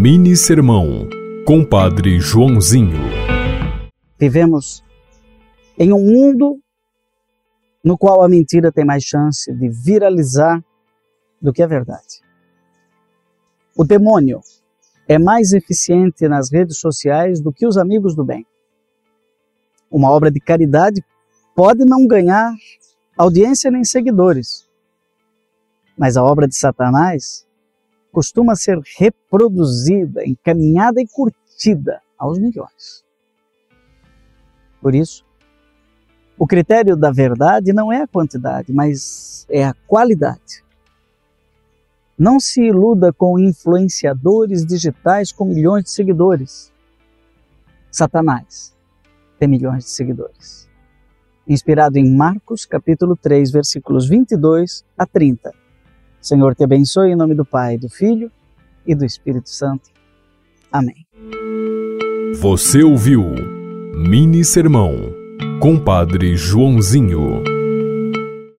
Mini Sermão, Compadre Joãozinho. Vivemos em um mundo no qual a mentira tem mais chance de viralizar do que a verdade. O demônio é mais eficiente nas redes sociais do que os amigos do bem. Uma obra de caridade pode não ganhar audiência nem seguidores, mas a obra de Satanás costuma ser reproduzida, encaminhada e curtida aos milhões. Por isso, o critério da verdade não é a quantidade, mas é a qualidade. Não se iluda com influenciadores digitais com milhões de seguidores. Satanás tem milhões de seguidores. Inspirado em Marcos, capítulo 3, versículos 22 a 30. Senhor te abençoe em nome do Pai, do Filho e do Espírito Santo. Amém. Você ouviu Mini Sermão, Compadre Joãozinho.